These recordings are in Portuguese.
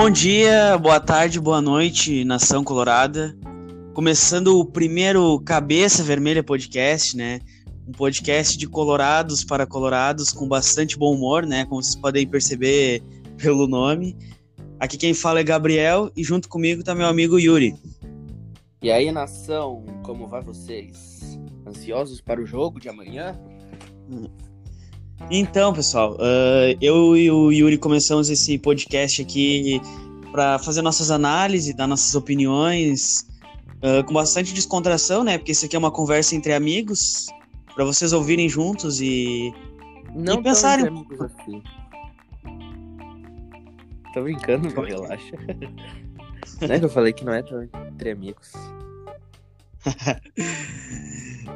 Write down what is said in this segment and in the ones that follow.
Bom dia, boa tarde, boa noite, nação colorada. Começando o primeiro Cabeça Vermelha podcast, né? Um podcast de colorados para colorados com bastante bom humor, né? Como vocês podem perceber pelo nome. Aqui quem fala é Gabriel e junto comigo tá meu amigo Yuri. E aí, nação, como vai vocês? Ansiosos para o jogo de amanhã? Então, pessoal, uh, eu e o Yuri começamos esse podcast aqui para fazer nossas análises, dar nossas opiniões, uh, com bastante descontração, né? Porque isso aqui é uma conversa entre amigos, para vocês ouvirem juntos e, Não e pensarem. amigos assim. Tô brincando, relaxa. não é que eu falei que não é entre amigos.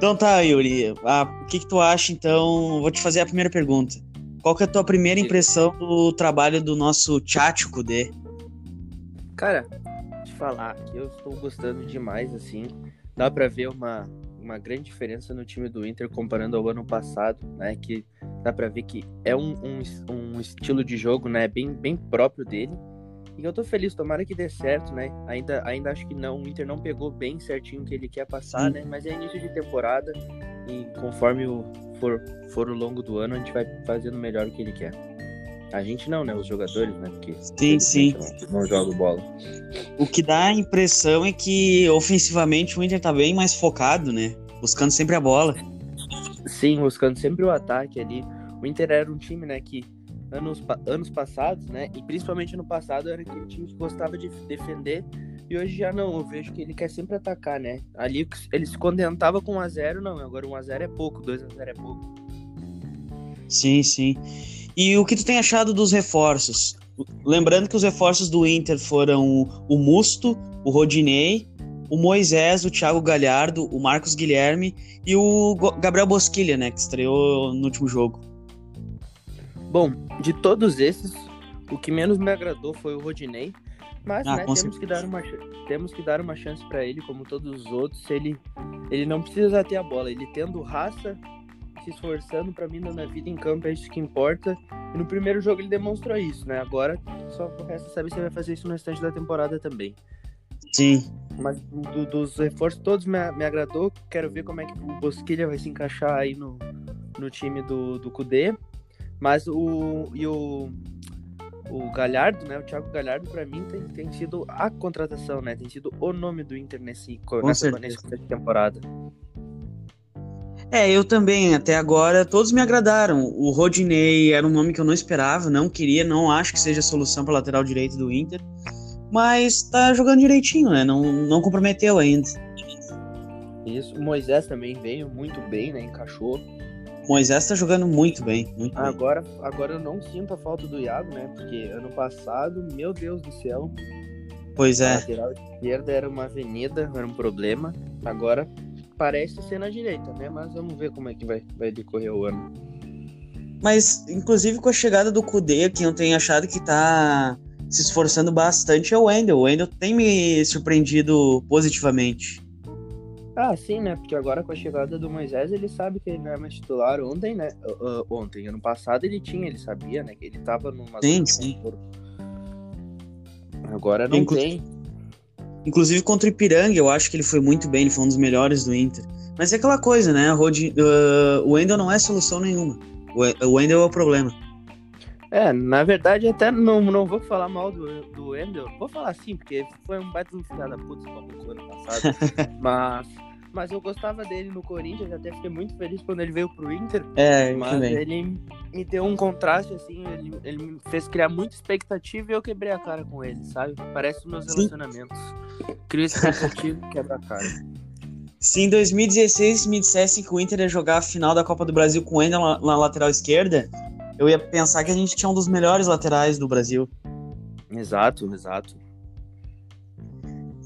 Então tá, Yuri. Ah, o que, que tu acha, então? Vou te fazer a primeira pergunta. Qual que é a tua primeira impressão do trabalho do nosso Tchatcho D? Cara, te falar que eu estou gostando demais, assim. Dá pra ver uma, uma grande diferença no time do Inter comparando ao ano passado, né? Que dá pra ver que é um, um, um estilo de jogo, né? Bem, bem próprio dele. E eu tô feliz, tomara que dê certo, né? Ainda, ainda acho que não, o Inter não pegou bem certinho o que ele quer passar, Sim. né? Mas é início de temporada e conforme o, for, for o longo do ano, a gente vai fazendo melhor o que ele quer. A gente não, né? Os jogadores, né? Porque Sim, sim. Não, não jogam bola. O que dá a impressão é que ofensivamente o Inter tá bem mais focado, né? Buscando sempre a bola. Sim, buscando sempre o ataque ali. O Inter era um time, né, que anos, anos passados, né, e principalmente no passado era aquele time que gostava de defender e hoje já não, eu vejo que ele quer sempre atacar, né. Ali ele se contentava com 1x0, não, agora 1x0 é pouco, 2x0 é pouco. Sim, sim. E o que tu tem achado dos reforços? Lembrando que os reforços do Inter foram o Musto, o Rodinei, o Moisés, o Thiago Galhardo, o Marcos Guilherme e o Gabriel Bosquilha, né? Que estreou no último jogo. Bom, de todos esses, o que menos me agradou foi o Rodinei, mas Ah, né, temos, que dar uma, temos que dar uma chance para ele, como todos os outros. Ele, ele não precisa ter a bola, ele tendo raça, se esforçando para mim na vida em campo, é isso que importa. E no primeiro jogo ele demonstrou isso, né? Agora só resta saber se ele vai fazer isso no restante da temporada também. Sim. Mas do- dos reforços todos me, me agradou. Quero ver como é que o Bosquilha vai se encaixar aí no, no time do, do Kudê. Mas o. E o. O Galhardo, né? O Thiago Galhardo, pra mim, tem, tem sido a contratação, né? Tem sido o nome do Inter nesse, nessa, nessa temporada. É, eu também, até agora, todos me agradaram. O Rodinei era um nome que eu não esperava, não queria, não acho que seja a solução para lateral direito do Inter. Mas tá jogando direitinho, né? Não, não comprometeu ainda. Isso. O Moisés também veio muito bem, né? Encaixou. Moisés tá jogando muito bem, muito bem. Agora, agora eu não sinto a falta do Iago, né? Porque ano passado, meu Deus do céu, Pois A é. lateral esquerda era uma avenida, era um problema. Agora parece ser na direita, né? Mas vamos ver como é que vai, vai decorrer o ano. Mas, inclusive, com a chegada do Kudê, quem eu tenho achado que tá se esforçando bastante é o Wendel. O Wendel tem me surpreendido positivamente. Ah, sim, né? Porque agora com a chegada do Moisés, ele sabe que ele não é mais titular ontem, né? Ah, ontem, ano passado ele tinha, ele sabia, né? Que ele tava numa Sim, sim. Agora não Inclu- tem. Inclusive contra o Ipiranga, eu acho que ele foi muito bem, ele foi um dos melhores do Inter. Mas é aquela coisa, né? Rodi- ah, o Wendel não é solução nenhuma. O Wendel é o problema. É, na verdade, até não, não vou falar mal do, do Wendel. Vou falar sim, porque foi um baita filho da puta maluco ano passado. mas, mas eu gostava dele no Corinthians, até fiquei muito feliz quando ele veio pro Inter. É, Mas também. ele me deu um contraste, assim, ele, ele me fez criar muita expectativa e eu quebrei a cara com ele, sabe? Parece os meus Sim. relacionamentos. Crio expectativa e quebra a cara. Se em 2016 me dissessem que o Inter ia jogar a final da Copa do Brasil com o Wendel na, na lateral esquerda, eu ia pensar que a gente tinha um dos melhores laterais do Brasil. Exato, exato.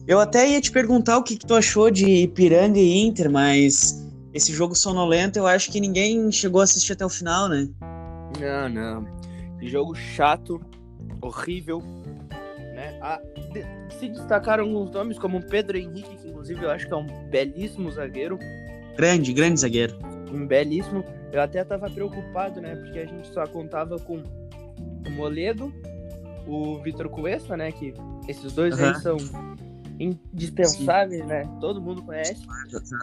Eu até ia te perguntar o que, que tu achou de Ipiranga e Inter, mas esse jogo sonolento eu acho que ninguém chegou a assistir até o final, né? Não, não. Jogo chato, horrível. Né? Ah, de- se destacaram alguns nomes, como o Pedro Henrique, que inclusive eu acho que é um belíssimo zagueiro. Grande, grande zagueiro. Um belíssimo. Eu até tava preocupado, né? Porque a gente só contava com o Moledo, o Vitor Cuesta, né? Que esses dois uhum. aí são indispensáveis, Sim. né? Todo mundo conhece.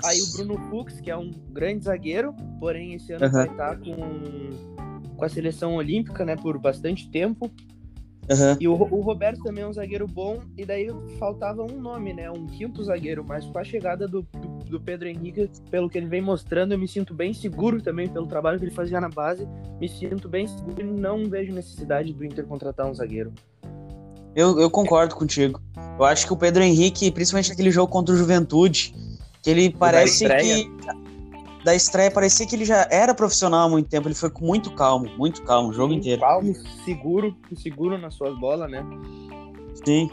Aí o Bruno Fux, que é um grande zagueiro, porém esse ano uhum. vai estar com, com a seleção olímpica, né? Por bastante tempo. Uhum. E o, o, Roberto também é um zagueiro bom, e daí faltava um nome, né? Um quinto zagueiro, mas com a chegada do, do, do, Pedro Henrique, pelo que ele vem mostrando, eu me sinto bem seguro também pelo trabalho que ele fazia na base. Me sinto bem seguro e não vejo necessidade do Inter contratar um zagueiro. Eu, eu concordo contigo. Eu acho que o Pedro Henrique, principalmente naquele jogo contra o Juventude, que ele parece que. Da estreia, parecia que ele já era profissional há muito tempo. Ele foi muito calmo, muito calmo, o jogo Sim, inteiro. Calmo, seguro, seguro nas suas bolas, né? Sim.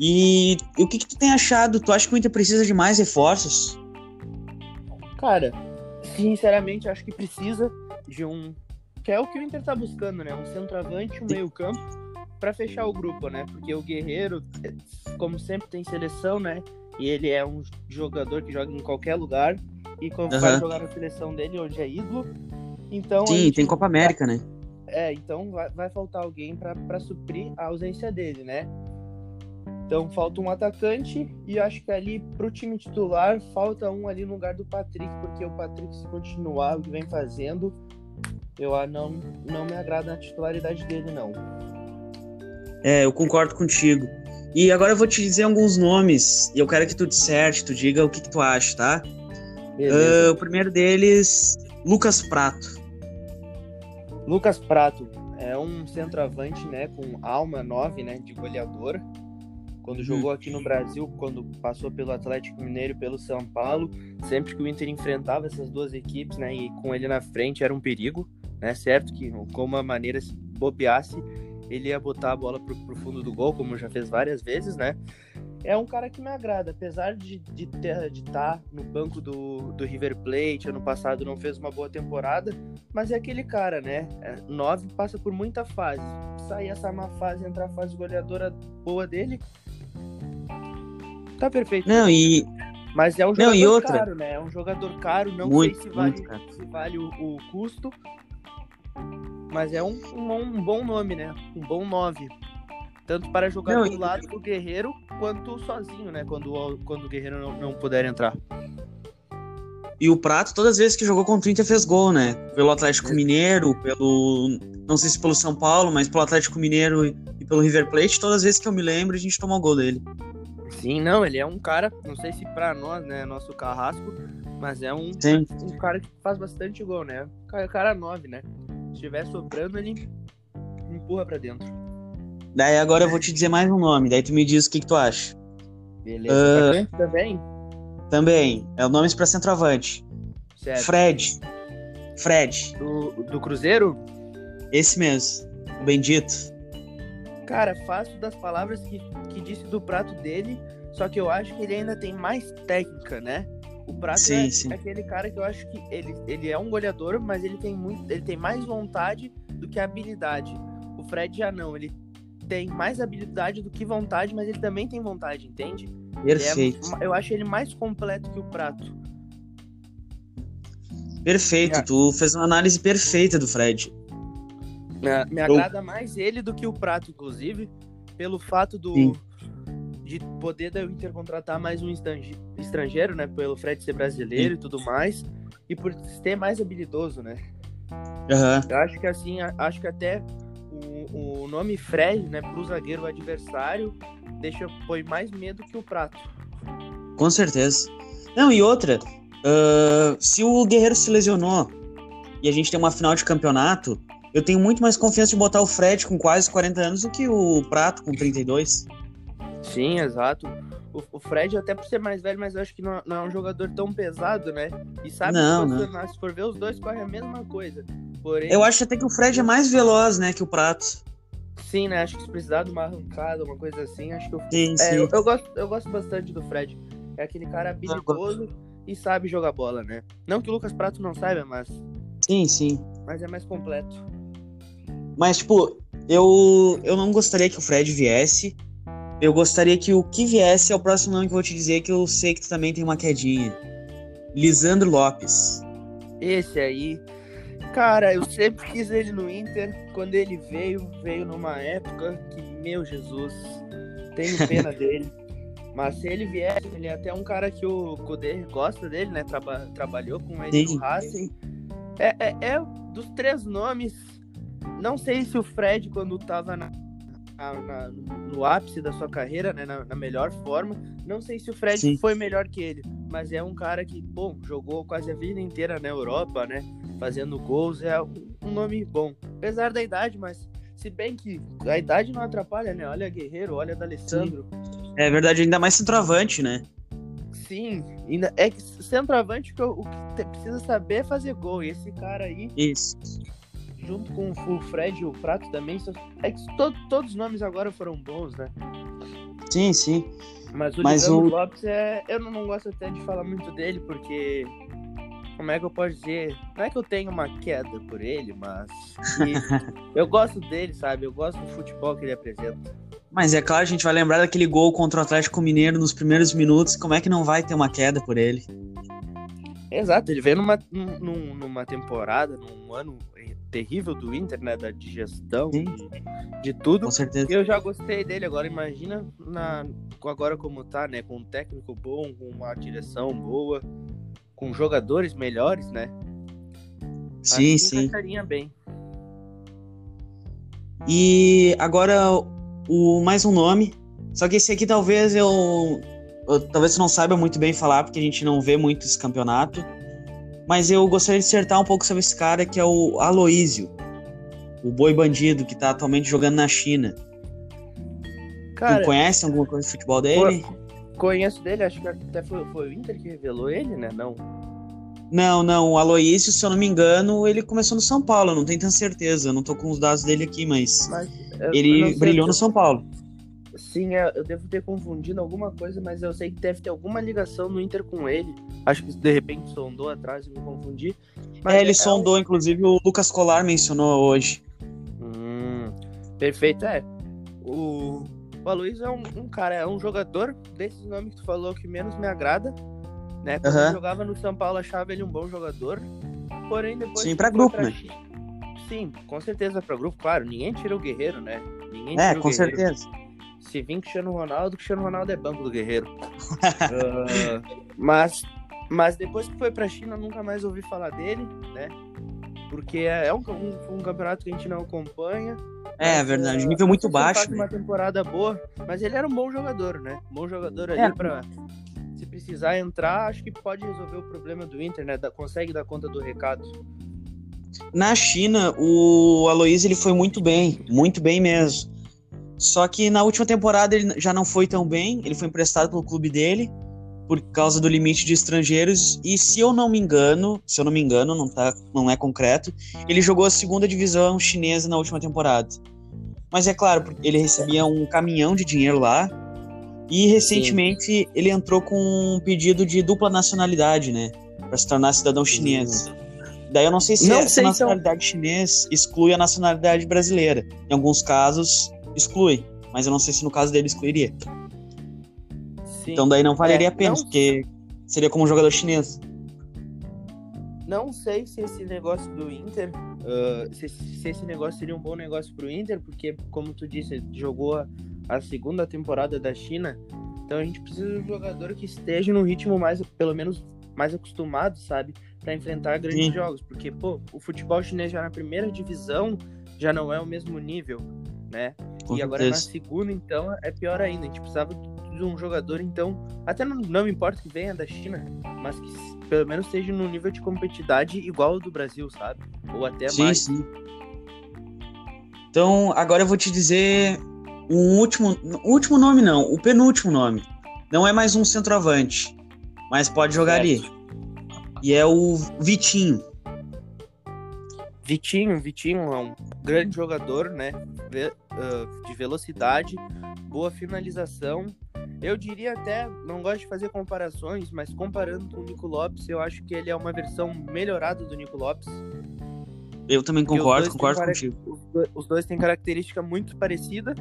E, o que, que tu tem achado? Tu acha que o Inter precisa de mais reforços? Cara, sinceramente, acho que precisa de um. Que é o que o Inter tá buscando, né? Um centroavante, um meio-campo para fechar o grupo, né? Porque o Guerreiro, como sempre, tem seleção, né? E ele é um jogador que joga em qualquer lugar. E como uhum. vai jogar na seleção dele, onde é ídolo. Então. Sim, gente... tem Copa América, né? É, então vai, vai faltar alguém para suprir a ausência dele, né? Então falta um atacante e acho que ali pro time titular falta um ali no lugar do Patrick, porque o Patrick se continuar o que vem fazendo, eu não não me agrada a titularidade dele não. É, eu concordo contigo. E agora eu vou te dizer alguns nomes e eu quero que tu disserte, tu diga o que, que tu acha, tá? Uh, o primeiro deles, Lucas Prato. Lucas Prato é um centroavante, né, com alma 9, né, de goleador. Quando jogou aqui no Brasil, quando passou pelo Atlético Mineiro e pelo São Paulo, sempre que o Inter enfrentava essas duas equipes, né, e com ele na frente era um perigo, né, certo que como a maneira se bobeasse, ele ia botar a bola pro, pro fundo do gol, como já fez várias vezes, né? É um cara que me agrada, apesar de estar de ter, de tá no banco do, do River Plate, ano passado não fez uma boa temporada, mas é aquele cara, né? É, nove passa por muita fase. Sair essa má fase, entrar a fase goleadora boa dele, tá perfeito. Não, e. Mas é um jogador não, e outra... caro, né? É um jogador caro, não muito, sei se vale, se vale o, o custo, mas é um, um, um bom nome, né? Um bom 9. Tanto para jogar não, do lado do Guerreiro, quanto sozinho, né? Quando, quando o Guerreiro não, não puder entrar. E o Prato, todas as vezes que jogou contra o Inter, fez gol, né? Pelo Atlético Mineiro, pelo. Não sei se pelo São Paulo, mas pelo Atlético Mineiro e pelo River Plate, todas as vezes que eu me lembro, a gente tomou gol dele. Sim, não, ele é um cara, não sei se pra nós, né, nosso carrasco, mas é um, Sim. um cara que faz bastante gol, né? Cara, cara 9, né? Se estiver sobrando, ele empurra para dentro. Daí agora eu vou te dizer mais um nome, daí tu me diz o que, que tu acha. Beleza. Uh, também? Também. É o nome para centroavante. Certo. Fred. Fred. Do, do Cruzeiro? Esse mesmo. O bendito. Cara, faço das palavras que, que disse do prato dele, só que eu acho que ele ainda tem mais técnica, né? O Prato sim, é, sim. aquele cara que eu acho que ele, ele é um goleador, mas ele tem muito, ele tem mais vontade do que habilidade. O Fred já não, ele tem mais habilidade do que vontade, mas ele também tem vontade, entende? Perfeito. É, eu acho ele mais completo que o Prato. Perfeito, é. tu fez uma análise perfeita do Fred. Me, me agrada mais ele do que o Prato, inclusive, pelo fato do, Sim de poder da Inter contratar mais um estrangeiro, né? Pelo Fred ser brasileiro Sim. e tudo mais. E por ser mais habilidoso, né? Uhum. Eu acho que assim, acho que até o, o nome Fred, né, pro zagueiro adversário, deixa põe mais medo que o prato. Com certeza. Não, e outra, uh, se o Guerreiro se lesionou e a gente tem uma final de campeonato, eu tenho muito mais confiança de botar o Fred com quase 40 anos do que o Prato com 32. Sim, exato. O, o, Fred, até por ser mais velho, mas eu acho que não, não, é um jogador tão pesado, né? E sabe não, que não. se for ver, os dois correm a mesma coisa. Porém... Eu acho até que o Fred é mais veloz, né, que o Prato. Sim, né? Acho que se precisar de uma arrancada, uma coisa assim, acho que eu. Sim, é, sim. Eu, eu, gosto, eu gosto bastante do Fred. É aquele cara habilidoso e sabe jogar bola, né? Não que o Lucas Prato não saiba, mas. Sim, sim. Mas é mais completo. Mas, tipo, eu, eu não gostaria que o Fred viesse eu gostaria que o que viesse é o próximo nome que eu vou te dizer, que eu sei que tu também tem uma quedinha. Lisandro Lopes. Esse aí, Cara, eu sempre quis ele no Inter. Quando ele veio, veio numa época que, meu Jesus, tenho pena dele. Mas se ele vier, ele é até um cara que o Kudê gosta dele, né? Traba trabalhou com ele Sim. no Racing. É, é, é, dos três nomes. Não sei se o Fred, quando tava na, na, no ápice da sua carreira, né? Na, na, melhor forma. Não sei se o Fred Sim. foi melhor que ele. Mas é um cara que, bom, jogou quase a vida inteira na Europa, né? Fazendo gols. É um nome bom. Apesar da idade, mas se bem que a idade não atrapalha, né? Olha Guerreiro, olha D'Alessandro. É verdade, ainda mais centroavante, né? Sim, ainda é que centroavante que o que precisa saber é fazer gol. E esse cara aí. Isso. Junto com o Fred e o Prato também. É que to, todos os nomes agora foram bons, né? Sim, sim. Mas o Mas o... Lopes é. Eu não gosto até de falar muito dele, porque como é que eu posso dizer? Não é que eu tenho uma queda por ele, mas eu gosto dele, sabe? Eu gosto do futebol que ele apresenta. Mas é claro, a gente vai lembrar daquele gol contra o Atlético Mineiro nos primeiros minutos. Como é que não vai ter uma queda por ele? Exato, ele veio numa, num, numa temporada, num ano terrível do Inter, né? Da digestão, de, de, tudo. Com certeza. Eu já gostei dele. Agora imagina na, agora como tá, né? Com um técnico bom, com uma direção boa com jogadores melhores, né? Sim, sim. bem. E agora o mais um nome. Só que esse aqui talvez eu, eu talvez não saiba muito bem falar porque a gente não vê muito esse campeonato. Mas eu gostaria de acertar um pouco sobre esse cara que é o Aloísio, o boi bandido que tá atualmente jogando na China. Cara, tu conhece alguma coisa de futebol dele? Conheço dele, acho que até foi, foi o Inter que revelou ele, né? Não. Não, não, o Aloísio, se eu não me engano, ele começou no São Paulo, não tenho tanta certeza, não tô com os dados dele aqui, mas, mas ele brilhou no São Paulo. Sim, é, eu devo ter confundido alguma coisa, mas eu sei que deve ter alguma ligação no Inter com ele. Acho que de repente sondou atrás e me confundi. Mas é, ele é, sondou, inclusive o Lucas Colar mencionou hoje. Hum, perfeito, é. O, o Aloysio é um, um, cara, é um jogador desses nomes que tu falou que menos me agrada. Né? Quando uhum. jogava no São Paulo, achava ele um bom jogador. Porém, depois. Sim, pra grupo, pra... né? Sim, com certeza pra grupo, claro. Ninguém tira o Guerreiro, né? Ninguém é, com certeza. Se vir Cristiano Ronaldo, Cristiano Ronaldo é banco do Guerreiro. uh, mas, mas depois que foi pra China, nunca mais ouvi falar dele, né? Porque é, é um, um, um campeonato que a gente não acompanha. É, é verdade, nível muito baixo. Né? uma temporada boa, mas ele era um bom jogador, né? bom jogador ali é. pra. Se precisar entrar, acho que pode resolver o problema do Inter, né? Da, consegue dar conta do recado. Na China, o Aloysio ele foi muito bem, muito bem mesmo. Só que na última temporada ele já não foi tão bem, ele foi emprestado pelo clube dele por causa do limite de estrangeiros e se eu não me engano, se eu não me engano, não tá, não é concreto, ele jogou a segunda divisão chinesa na última temporada. Mas é claro, ele recebia um caminhão de dinheiro lá e recentemente Sim. ele entrou com um pedido de dupla nacionalidade, né, para se tornar cidadão chinês. Daí eu não sei se não essa sei nacionalidade então... chinês exclui a nacionalidade brasileira. Em alguns casos exclui, mas eu não sei se no caso dele excluiria. Sim. Então daí não valeria é, a pena, não... porque seria como um jogador chinês. Não sei se esse negócio do Inter, uh, se, se, esse negócio seria um bom negócio pro Inter, porque, como tu disse, jogou a, a, segunda temporada da China, então a gente precisa de um jogador que esteja num ritmo mais, pelo menos, mais acostumado, sabe, para enfrentar grandes Sim. jogos, porque, pô, o futebol chinês já na primeira divisão já não é o mesmo nível, né? Com e agora na segunda, então, é pior ainda. A gente precisava de um jogador, então, até não, não me importa que venha da China, mas que pelo menos esteja num nível de competitividade igual ao do Brasil, sabe? Ou até sim, mais. Sim. Então, agora eu vou te dizer um último, último nome não, o penúltimo nome. Não é mais um centroavante, mas pode jogar certo. ali. E é o Vitinho. Vitinho, Vitinho é um grande jogador, né? De velocidade, boa finalização. Eu diria até, não gosto de fazer comparações, mas comparando com o Nico Lopes, eu acho que ele é uma versão melhorada do Nico Lopes. Eu também concordo, concordo contigo. Os dois têm característica muito parecida,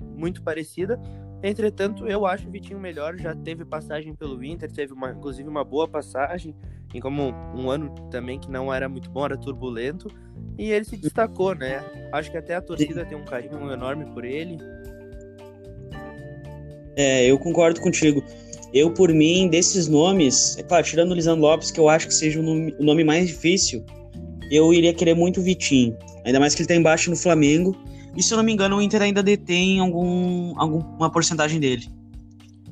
muito parecida. Entretanto, eu acho o Vitinho melhor, já teve passagem pelo Inter, teve uma, inclusive uma boa passagem em como um ano também que não era muito bom, era turbulento, e ele se destacou, né? Acho que até a torcida tem um carinho enorme por ele. É, eu concordo contigo. Eu, por mim, desses nomes, é claro, tirando o Lisandro Lopes, que eu acho que seja o nome, o nome mais difícil, eu iria querer muito o Vitinho. Ainda mais que ele tá embaixo no Flamengo. E se eu não me engano, o Inter ainda detém algum, alguma porcentagem dele.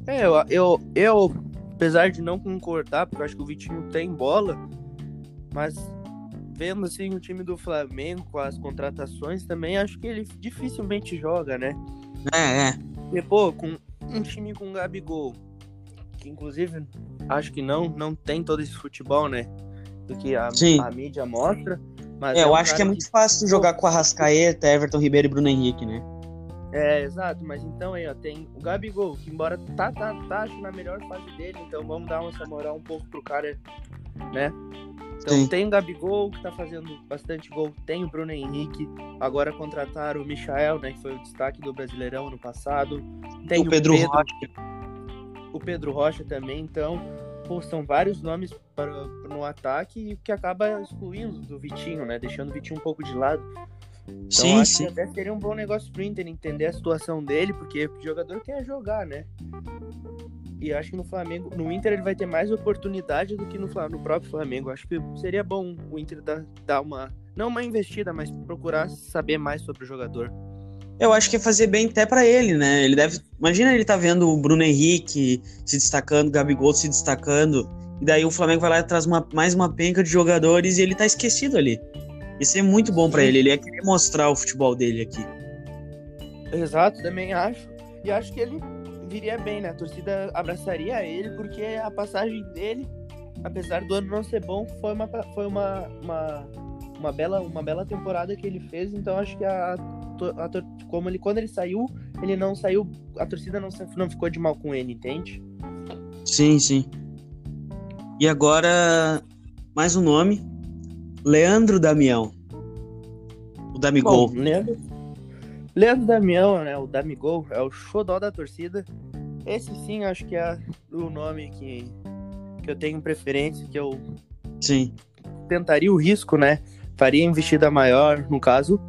É, eu, eu, eu, apesar de não concordar, porque eu acho que o Vitinho tem bola, mas vendo assim o time do Flamengo com as contratações também, acho que ele dificilmente joga, né? É, é. E, pô, com um time com Gabigol, que inclusive acho que não, não tem todo esse futebol, né? Do que a, a mídia mostra. Mas é, é eu um acho que é muito fácil jogar com a Rascaeta, Everton Ribeiro e Bruno Henrique, né? É, exato, mas então aí, ó, tem o Gabigol, que embora tá, tá, tá acho, na melhor fase dele, então vamos dar uma moral um pouco pro cara, né? Então Sim. tem o Gabigol, que tá fazendo bastante gol, tem o Bruno Henrique, agora contrataram o Michael, né, que foi o destaque do Brasileirão ano passado. Tem o Pedro Rocha. o Pedro Rocha também, então, pô, são vários nomes para, no ataque e que acaba excluindo do Vitinho, né, deixando o Vitinho um pouco de lado. Então sim, acho sim. que até seria um bom negócio pro Inter entender a situação dele, porque o jogador quer jogar, né? E acho que no Flamengo, no Inter ele vai ter mais oportunidade do que no, no próprio Flamengo. Acho que seria bom o Inter dar, dar uma, não uma investida, mas procurar saber mais sobre o jogador. Eu acho que é fazer bem até pra ele, né? Ele deve. Imagina ele tá vendo o Bruno Henrique se destacando, o Gabigol se destacando, e daí o Flamengo vai lá e traz uma- mais uma penca de jogadores e ele tá esquecido ali. Isso é muito bom pra Sim. ele. Ele ia querer mostrar o futebol dele aqui. Exato, também acho. E acho que ele viria bem, né? A torcida abraçaria ele, porque a passagem dele, apesar do ano não ser bom, foi uma, foi uma, uma, uma, bela, uma bela temporada que ele fez. Então acho que a, a como ele, quando ele saiu, ele não saiu, a torcida não, não ficou de mal com ele, entende? Sim, sim. E agora, mais um nome: Leandro Damião. O Damigol. Bom, Leandro, Leandro Damião, né? O Damigol é o xodó da torcida. Esse sim, acho que é o nome que, que eu tenho preferência, que eu Sim. tentaria o risco, né? Faria investida maior, no caso.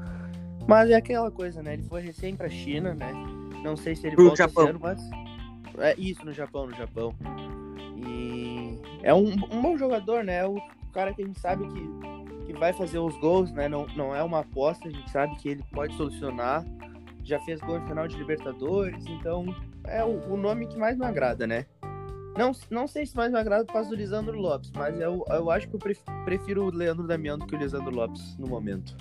Mas é aquela coisa, né? Ele foi recém pra China, né? Não sei se ele Pro volta Japão. esse ano, mas. É isso, no Japão, no Japão. E é um, um bom jogador, né? O cara que a gente sabe que, que vai fazer os gols, né? Não, não é uma aposta, a gente sabe que ele pode solucionar. Já fez gol em final de Libertadores, então é o, o nome que mais me agrada, né? Não, não sei se mais me agrada por causa do Lisandro Lopes, mas eu, eu acho que eu pref- prefiro o Leandro Damião do que o Lisandro Lopes no momento.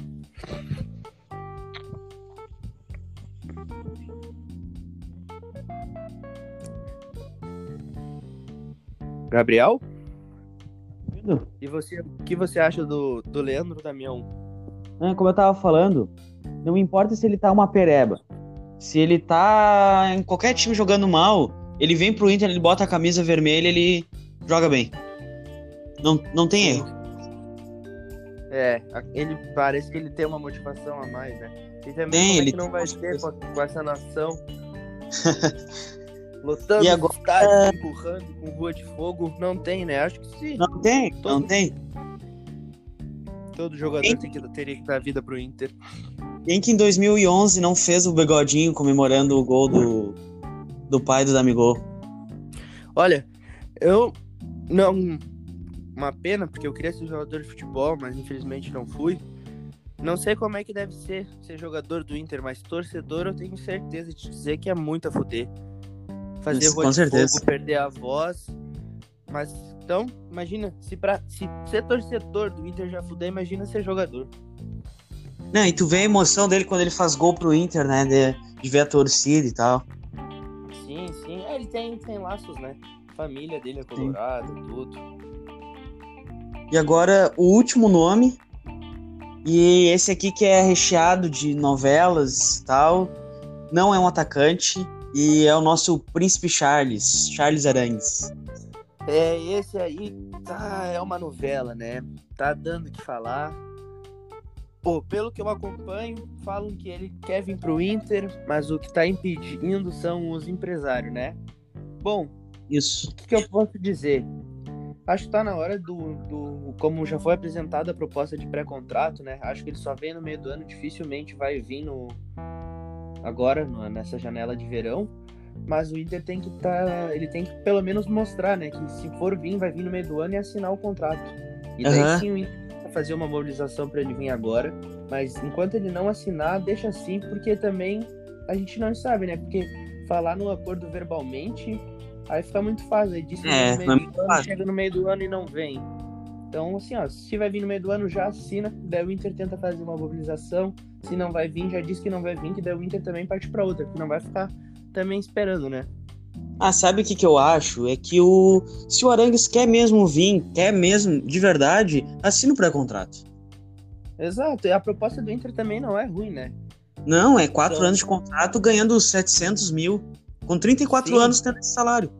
Gabriel? E você, o que você acha do, do Leandro Damião? É, como eu tava falando, não importa se ele tá uma pereba. Se ele tá em qualquer time jogando mal, ele vem pro Inter, ele bota a camisa vermelha, ele joga bem. Não, não tem erro. É, ele parece que ele tem uma motivação a mais, né? E também Tem, é ele que não vai ter com essa nação lotando E agora- estádios, empurrando com rua de fogo? Não tem, né? Acho que sim. Não tem, não Todo- tem. Todo jogador Quem- tem que, teria que dar vida pro Inter. Quem que em 2011 não fez o bigodinho comemorando o gol do, do pai do Damigol? Olha, eu não. Uma pena, porque eu queria ser jogador de futebol, mas infelizmente não fui. Não sei como é que deve ser ser jogador do Inter, mas torcedor eu tenho certeza de dizer que é muito a fuder. Fazer Isso, com certeza. fogo, perder a voz. Mas então, imagina, se, pra, se ser torcedor do Inter já fuder, imagina ser jogador. Não, e tu vê a emoção dele quando ele faz gol pro Inter, né? De, de ver a torcida e tal. Sim, sim. É, ele tem, tem laços, né? Família dele é colorado, tudo. E agora o último nome. E esse aqui que é recheado de novelas e tal. Não é um atacante. E é o nosso príncipe Charles, Charles Arangues. É, esse aí tá, é uma novela, né? Tá dando o que falar. Pô, pelo que eu acompanho, falam que ele quer vir pro Inter, mas o que tá impedindo são os empresários, né? Bom, Isso. o que, que eu posso dizer? acho que tá na hora do, do. Como já foi apresentada a proposta de pré-contrato, né? Acho que ele só vem no meio do ano, dificilmente vai vir no. Agora, nessa janela de verão. Mas o Inter tem que tá. Ele tem que pelo menos mostrar, né? Que se for vir, vai vir no meio do ano e assinar o contrato. E daí uhum. sim o Inter vai fazer uma mobilização para ele vir agora. Mas enquanto ele não assinar, deixa assim, porque também a gente não sabe, né? Porque falar no acordo verbalmente Aí fica muito fácil. Aí disse é, no meio do ano, chega no meio do ano e não vem. Então, assim, ó, se vai vir no meio do ano, já assina. Daí o Inter tenta fazer uma mobilização. Se não vai vir, já diz que não vai vir, que daí o Inter também parte para outra, que não vai ficar também esperando, né? Ah, sabe o que, que eu acho? É que o. Se o Arangues quer mesmo vir, quer mesmo, de verdade, assina o pré-contrato. Exato, e a proposta do Inter também não é ruim, né? Não, é quatro então... anos de contrato ganhando 700 mil. Com 34 Sim. anos tendo esse salário.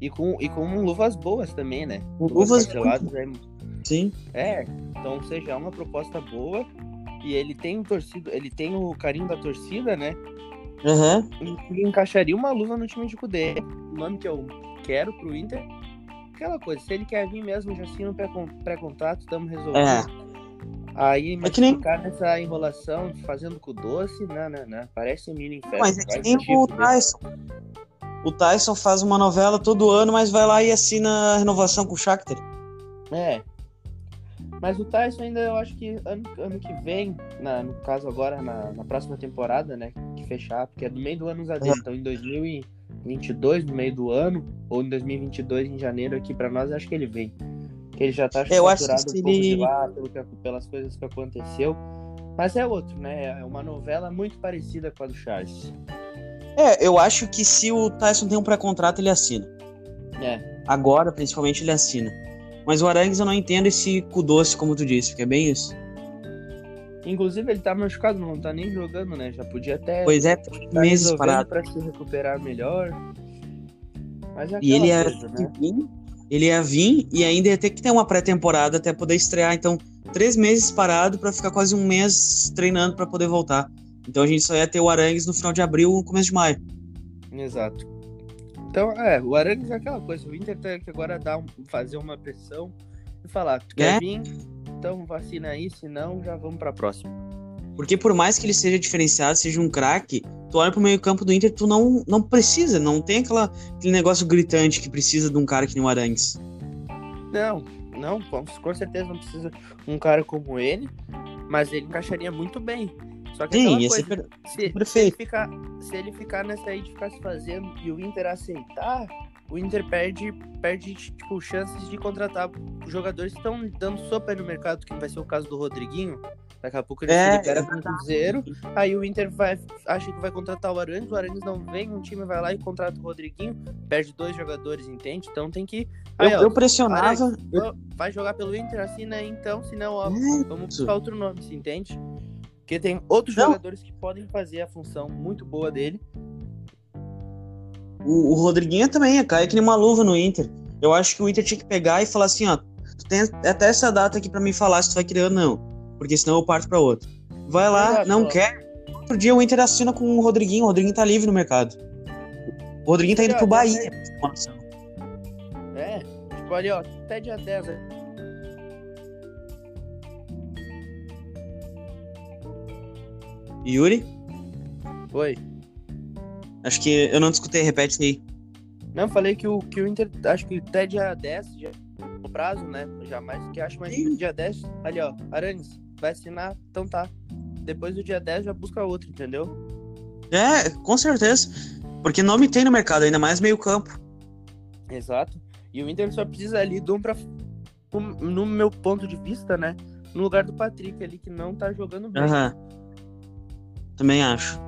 E com, e com luvas boas também, né? Luvas, luvas é... Sim. É, então, seja, é uma proposta boa. E ele tem o torcido, ele tem o carinho da torcida, né? Uhum. E encaixaria uma luva no time de Cudê. O nome que eu quero pro Inter. Aquela coisa, se ele quer vir mesmo, já assina um pré-contato, estamos resolvendo. É. Aí, mas é que nem... ficar nessa enrolação, fazendo com doce, não, não, não. Parece um mini inferno. Mas é que nem o Tyson. O Tyson faz uma novela todo ano, mas vai lá e assina a renovação com o Shakhtar. É. Mas o Tyson ainda, eu acho que ano, ano que vem, na, no caso agora, na, na próxima temporada, né, que fechar, porque é do meio do ano dele, então em 2022, no meio do ano, ou em 2022, em janeiro, aqui para nós, acho que ele vem que ele já tá eu acho que um ele... lá pelo que, pelas coisas que aconteceu. Mas é outro, né? É uma novela muito parecida com a do Charles. É, eu acho que se o Tyson tem um pré-contrato, ele assina. É. Agora, principalmente, ele assina. Mas o Arangues eu não entendo esse cu doce, como tu disse, porque é bem isso. Inclusive, ele tá machucado, não tá nem jogando, né? Já podia até. Pois é, tá meses parado. Pra se recuperar melhor. Mas é e ele é coisa, é. Né? ele ia vir e ainda ia ter que ter uma pré-temporada até poder estrear. Então, três meses parado para ficar quase um mês treinando para poder voltar. Então a gente só ia ter o Arangues no final de abril ou começo de maio. Exato. Então, é, o Arangues é aquela coisa. O Inter tem que agora dar, fazer uma pressão e falar: tu quer é? vir? Então vacina aí, senão já vamos para a próxima. Porque por mais que ele seja diferenciado, seja um craque, tu olha pro meio campo do Inter, tu não, não precisa, não tem aquela, aquele negócio gritante que precisa de um cara que nem o Arangues. Não, não, com, com certeza não precisa um cara como ele, mas ele encaixaria muito bem. Só que Sim, coisa, ser, se, se, ele ficar, se ele ficar nessa aí de ficar se fazendo e o Inter aceitar, o Inter perde, perde tipo, chances de contratar jogadores que estão dando sopa no mercado, que vai ser o caso do Rodriguinho. Daqui a pouco ele é, se libera com o Cruzeiro. Aí o Inter vai, acha que vai contratar o Arangues, o Arangues não vem, um time vai lá e contrata o Rodriguinho, perde dois jogadores, entende? Então tem que. Aí, eu, ó, eu pressionava. Arangues, vai jogar pelo Inter, assina aí então, senão, ó, vamos buscar outro nome, se entende? Porque tem outros não. jogadores que podem fazer a função muito boa dele. O, o Rodriguinho também, cai que nem uma luva no Inter. Eu acho que o Inter tinha que pegar e falar assim, ó, tu tem até essa data aqui para me falar se tu vai querer ou não porque senão eu parto para outro. Vai lá, não quer. Outro dia o Inter assina com o Rodriguinho, o Rodriguinho tá livre no mercado. O Rodriguinho tá indo pro Bahia. É, tipo ali, ó, até dia 10, Yuri? Oi. Acho que eu não discutei, repete aí. Não, falei que o, que o Inter, acho que até dia 10, dia, no prazo, né? Jamais que acho, mas dia 10, ali ó, Aranes, vai assinar, então tá. Depois do dia 10 já busca outro, entendeu? É, com certeza. Porque nome tem no mercado, ainda mais meio campo. Exato. E o Inter só precisa ali de um pra. No meu ponto de vista, né? No lugar do Patrick ali, que não tá jogando bem. Uhum. Também acho.